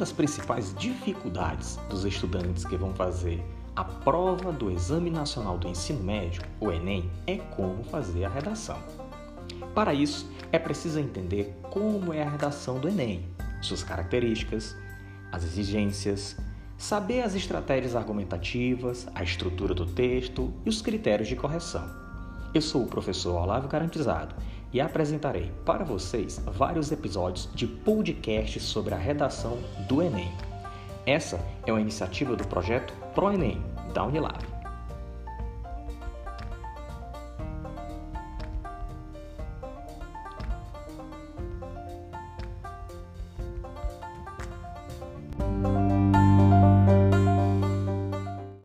das principais dificuldades dos estudantes que vão fazer a prova do Exame Nacional do Ensino Médio, o Enem, é como fazer a redação. Para isso, é preciso entender como é a redação do Enem, suas características, as exigências, saber as estratégias argumentativas, a estrutura do texto e os critérios de correção. Eu sou o professor Olavo Garantizado e apresentarei para vocês vários episódios de podcast sobre a redação do Enem. Essa é uma iniciativa do projeto ProEnem da Unilab.